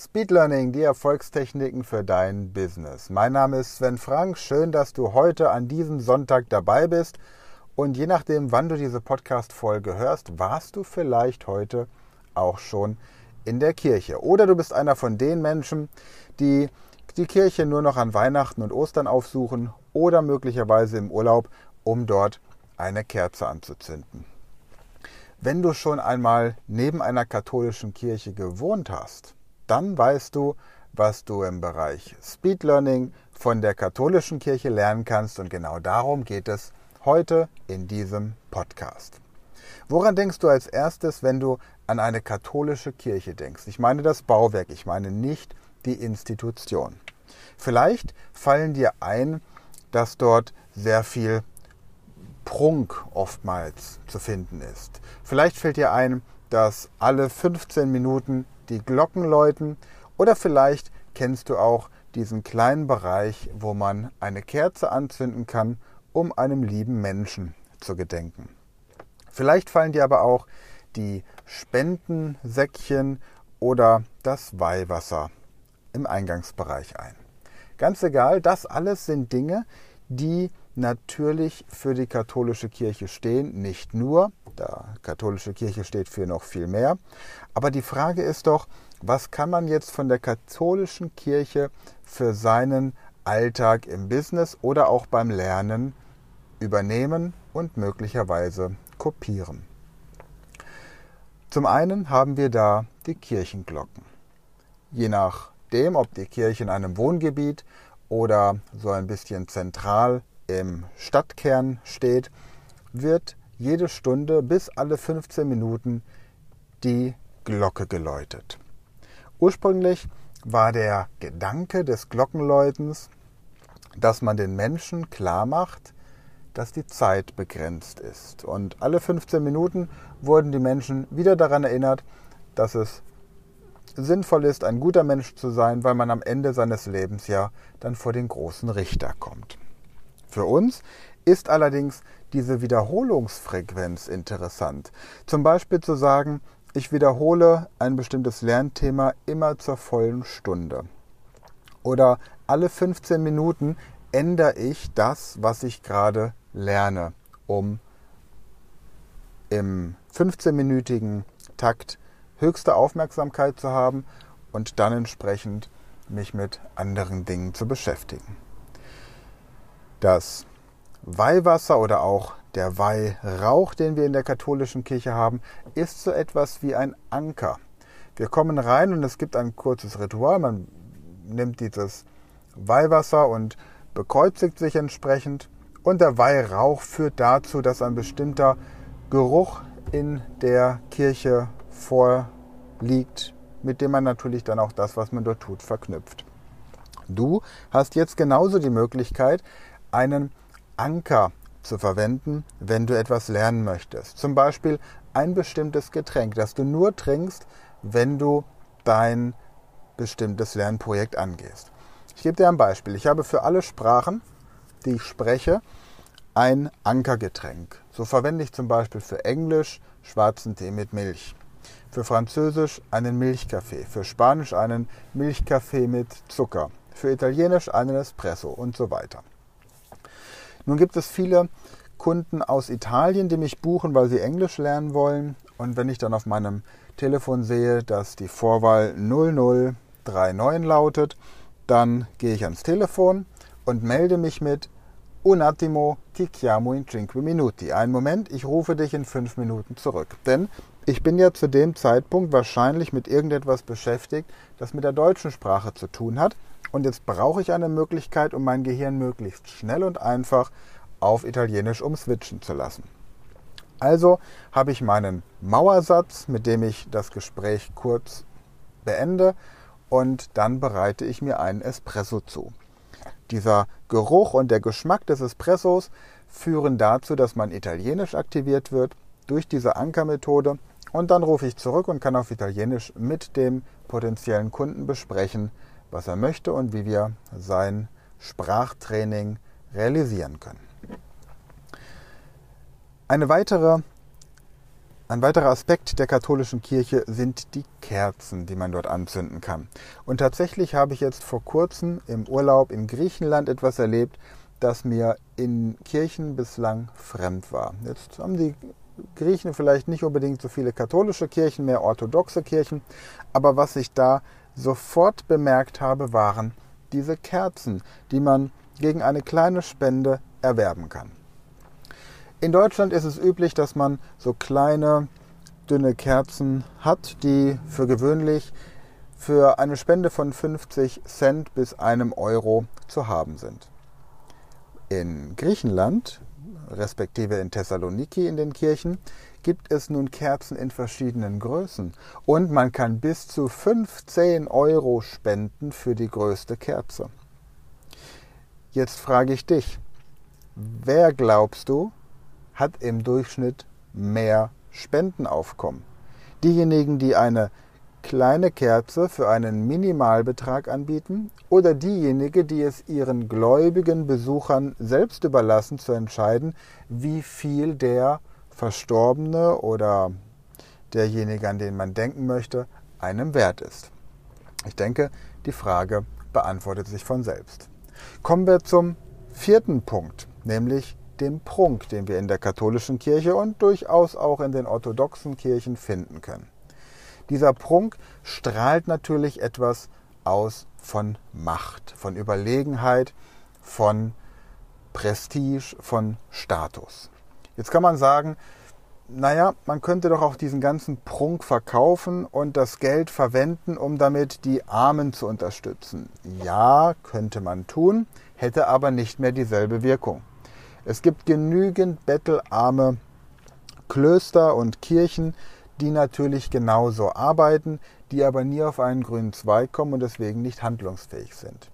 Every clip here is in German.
Speed Learning, die Erfolgstechniken für dein Business. Mein Name ist Sven Frank. Schön, dass du heute an diesem Sonntag dabei bist. Und je nachdem, wann du diese Podcast-Folge hörst, warst du vielleicht heute auch schon in der Kirche. Oder du bist einer von den Menschen, die die Kirche nur noch an Weihnachten und Ostern aufsuchen oder möglicherweise im Urlaub, um dort eine Kerze anzuzünden. Wenn du schon einmal neben einer katholischen Kirche gewohnt hast, dann weißt du, was du im Bereich Speed Learning von der katholischen Kirche lernen kannst und genau darum geht es heute in diesem Podcast. Woran denkst du als erstes, wenn du an eine katholische Kirche denkst? Ich meine das Bauwerk, ich meine nicht die Institution. Vielleicht fallen dir ein, dass dort sehr viel Prunk oftmals zu finden ist. Vielleicht fällt dir ein, dass alle 15 Minuten die Glocken läuten oder vielleicht kennst du auch diesen kleinen Bereich, wo man eine Kerze anzünden kann, um einem lieben Menschen zu gedenken. Vielleicht fallen dir aber auch die Spendensäckchen oder das Weihwasser im Eingangsbereich ein. Ganz egal, das alles sind Dinge, die natürlich für die katholische Kirche stehen, nicht nur, da katholische Kirche steht für noch viel mehr, aber die Frage ist doch, was kann man jetzt von der katholischen Kirche für seinen Alltag im Business oder auch beim Lernen übernehmen und möglicherweise kopieren. Zum einen haben wir da die Kirchenglocken. Je nachdem, ob die Kirche in einem Wohngebiet oder so ein bisschen zentral im Stadtkern steht, wird jede Stunde bis alle 15 Minuten die Glocke geläutet. Ursprünglich war der Gedanke des Glockenläutens, dass man den Menschen klar macht, dass die Zeit begrenzt ist. Und alle 15 Minuten wurden die Menschen wieder daran erinnert, dass es sinnvoll ist, ein guter Mensch zu sein, weil man am Ende seines Lebens ja dann vor den großen Richter kommt. Für uns ist allerdings diese Wiederholungsfrequenz interessant. Zum Beispiel zu sagen, ich wiederhole ein bestimmtes Lernthema immer zur vollen Stunde. Oder alle 15 Minuten ändere ich das, was ich gerade lerne, um im 15-minütigen Takt höchste Aufmerksamkeit zu haben und dann entsprechend mich mit anderen Dingen zu beschäftigen. Das Weihwasser oder auch der Weihrauch, den wir in der katholischen Kirche haben, ist so etwas wie ein Anker. Wir kommen rein und es gibt ein kurzes Ritual. Man nimmt dieses Weihwasser und bekreuzigt sich entsprechend. Und der Weihrauch führt dazu, dass ein bestimmter Geruch in der Kirche vorliegt, mit dem man natürlich dann auch das, was man dort tut, verknüpft. Du hast jetzt genauso die Möglichkeit, einen Anker zu verwenden, wenn du etwas lernen möchtest. Zum Beispiel ein bestimmtes Getränk, das du nur trinkst, wenn du dein bestimmtes Lernprojekt angehst. Ich gebe dir ein Beispiel. Ich habe für alle Sprachen, die ich spreche, ein Ankergetränk. So verwende ich zum Beispiel für Englisch schwarzen Tee mit Milch, für Französisch einen Milchkaffee, für Spanisch einen Milchkaffee mit Zucker, für Italienisch einen Espresso und so weiter. Nun gibt es viele Kunden aus Italien, die mich buchen, weil sie Englisch lernen wollen. Und wenn ich dann auf meinem Telefon sehe, dass die Vorwahl 0039 lautet, dann gehe ich ans Telefon und melde mich mit Un attimo ti chiamo in cinque minuti. Einen Moment, ich rufe dich in fünf Minuten zurück. Denn ich bin ja zu dem Zeitpunkt wahrscheinlich mit irgendetwas beschäftigt, das mit der deutschen Sprache zu tun hat. Und jetzt brauche ich eine Möglichkeit, um mein Gehirn möglichst schnell und einfach auf Italienisch umswitchen zu lassen. Also habe ich meinen Mauersatz, mit dem ich das Gespräch kurz beende und dann bereite ich mir einen Espresso zu. Dieser Geruch und der Geschmack des Espressos führen dazu, dass mein Italienisch aktiviert wird durch diese Ankermethode und dann rufe ich zurück und kann auf Italienisch mit dem potenziellen Kunden besprechen, was er möchte und wie wir sein Sprachtraining realisieren können. Eine weitere Ein weiterer Aspekt der katholischen Kirche sind die Kerzen, die man dort anzünden kann. Und tatsächlich habe ich jetzt vor kurzem im Urlaub in Griechenland etwas erlebt, das mir in Kirchen bislang fremd war. Jetzt haben die Griechen vielleicht nicht unbedingt so viele katholische Kirchen, mehr orthodoxe Kirchen, aber was ich da sofort bemerkt habe, waren diese Kerzen, die man gegen eine kleine Spende erwerben kann. In Deutschland ist es üblich, dass man so kleine, dünne Kerzen hat, die für gewöhnlich für eine Spende von 50 Cent bis einem Euro zu haben sind. In Griechenland, respektive in Thessaloniki in den Kirchen, gibt es nun Kerzen in verschiedenen Größen und man kann bis zu 15 Euro spenden für die größte Kerze. Jetzt frage ich dich, wer glaubst du, hat im Durchschnitt mehr Spendenaufkommen. Diejenigen, die eine kleine Kerze für einen Minimalbetrag anbieten oder diejenige, die es ihren gläubigen Besuchern selbst überlassen zu entscheiden, wie viel der Verstorbene oder derjenige, an den man denken möchte, einem wert ist. Ich denke, die Frage beantwortet sich von selbst. Kommen wir zum vierten Punkt, nämlich dem Prunk, den wir in der katholischen Kirche und durchaus auch in den orthodoxen Kirchen finden können. Dieser Prunk strahlt natürlich etwas aus von Macht, von Überlegenheit, von Prestige, von Status. Jetzt kann man sagen, naja, man könnte doch auch diesen ganzen Prunk verkaufen und das Geld verwenden, um damit die Armen zu unterstützen. Ja, könnte man tun, hätte aber nicht mehr dieselbe Wirkung. Es gibt genügend bettelarme Klöster und Kirchen, die natürlich genauso arbeiten, die aber nie auf einen grünen Zweig kommen und deswegen nicht handlungsfähig sind.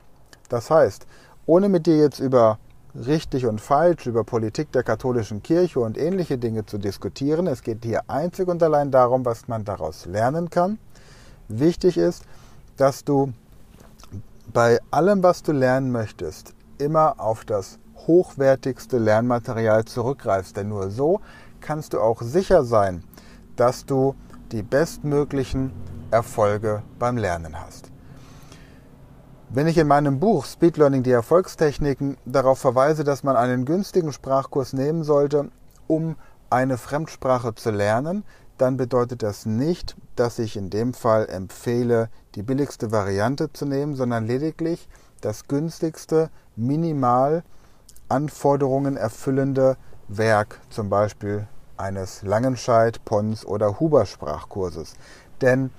Das heißt, ohne mit dir jetzt über richtig und falsch, über Politik der katholischen Kirche und ähnliche Dinge zu diskutieren, es geht hier einzig und allein darum, was man daraus lernen kann. Wichtig ist, dass du bei allem, was du lernen möchtest, immer auf das hochwertigste Lernmaterial zurückgreifst. Denn nur so kannst du auch sicher sein, dass du die bestmöglichen Erfolge beim Lernen hast. Wenn ich in meinem Buch Speed Learning die Erfolgstechniken darauf verweise, dass man einen günstigen Sprachkurs nehmen sollte, um eine Fremdsprache zu lernen, dann bedeutet das nicht, dass ich in dem Fall empfehle, die billigste Variante zu nehmen, sondern lediglich das günstigste, minimal Anforderungen erfüllende Werk, zum Beispiel eines Langenscheid, Pons oder Huber Sprachkurses. Denn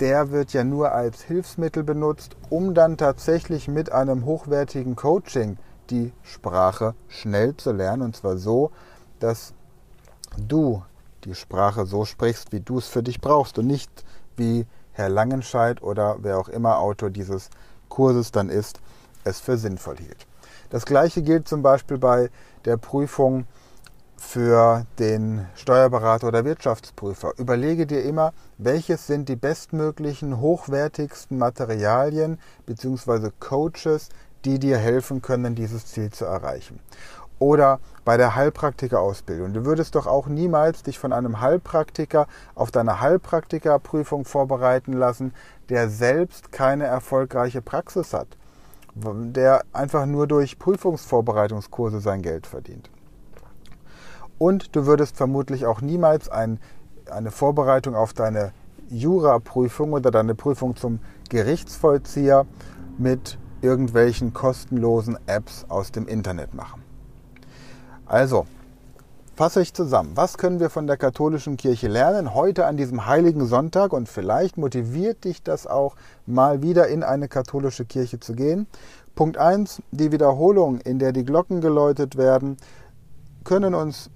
der wird ja nur als Hilfsmittel benutzt, um dann tatsächlich mit einem hochwertigen Coaching die Sprache schnell zu lernen. Und zwar so, dass du die Sprache so sprichst, wie du es für dich brauchst und nicht wie Herr Langenscheid oder wer auch immer Autor dieses Kurses dann ist, es für sinnvoll hielt. Das gleiche gilt zum Beispiel bei der Prüfung für den Steuerberater oder Wirtschaftsprüfer. Überlege dir immer, welches sind die bestmöglichen, hochwertigsten Materialien bzw. Coaches, die dir helfen können, dieses Ziel zu erreichen. Oder bei der Heilpraktikerausbildung. Du würdest doch auch niemals dich von einem Heilpraktiker auf deine Heilpraktikerprüfung vorbereiten lassen, der selbst keine erfolgreiche Praxis hat der einfach nur durch Prüfungsvorbereitungskurse sein Geld verdient. Und du würdest vermutlich auch niemals ein, eine Vorbereitung auf deine Juraprüfung oder deine Prüfung zum Gerichtsvollzieher mit irgendwelchen kostenlosen Apps aus dem Internet machen. Also, fasse ich zusammen. Was können wir von der katholischen Kirche lernen heute an diesem heiligen Sonntag? Und vielleicht motiviert dich das auch, mal wieder in eine katholische Kirche zu gehen. Punkt 1. Die Wiederholung, in der die Glocken geläutet werden, können uns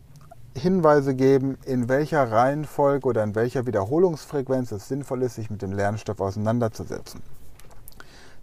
Hinweise geben, in welcher Reihenfolge oder in welcher Wiederholungsfrequenz es sinnvoll ist, sich mit dem Lernstoff auseinanderzusetzen.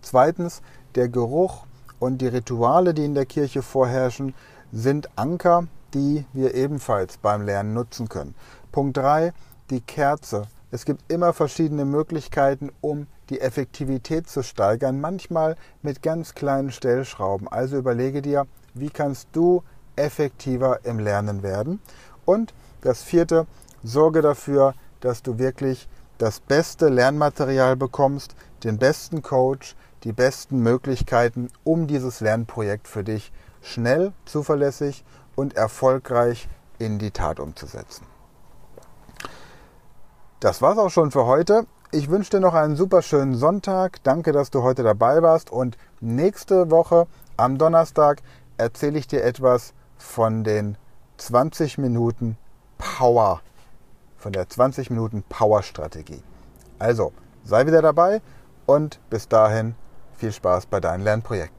Zweitens, der Geruch und die Rituale, die in der Kirche vorherrschen, sind Anker die wir ebenfalls beim Lernen nutzen können. Punkt 3, die Kerze. Es gibt immer verschiedene Möglichkeiten, um die Effektivität zu steigern, manchmal mit ganz kleinen Stellschrauben. Also überlege dir, wie kannst du effektiver im Lernen werden. Und das vierte, sorge dafür, dass du wirklich das beste Lernmaterial bekommst, den besten Coach, die besten Möglichkeiten, um dieses Lernprojekt für dich schnell, zuverlässig und erfolgreich in die Tat umzusetzen. Das war's auch schon für heute. Ich wünsche dir noch einen super schönen Sonntag. Danke, dass du heute dabei warst. Und nächste Woche am Donnerstag erzähle ich dir etwas von den 20 Minuten Power, von der 20 Minuten Power Strategie. Also, sei wieder dabei und bis dahin viel Spaß bei deinen Lernprojekten.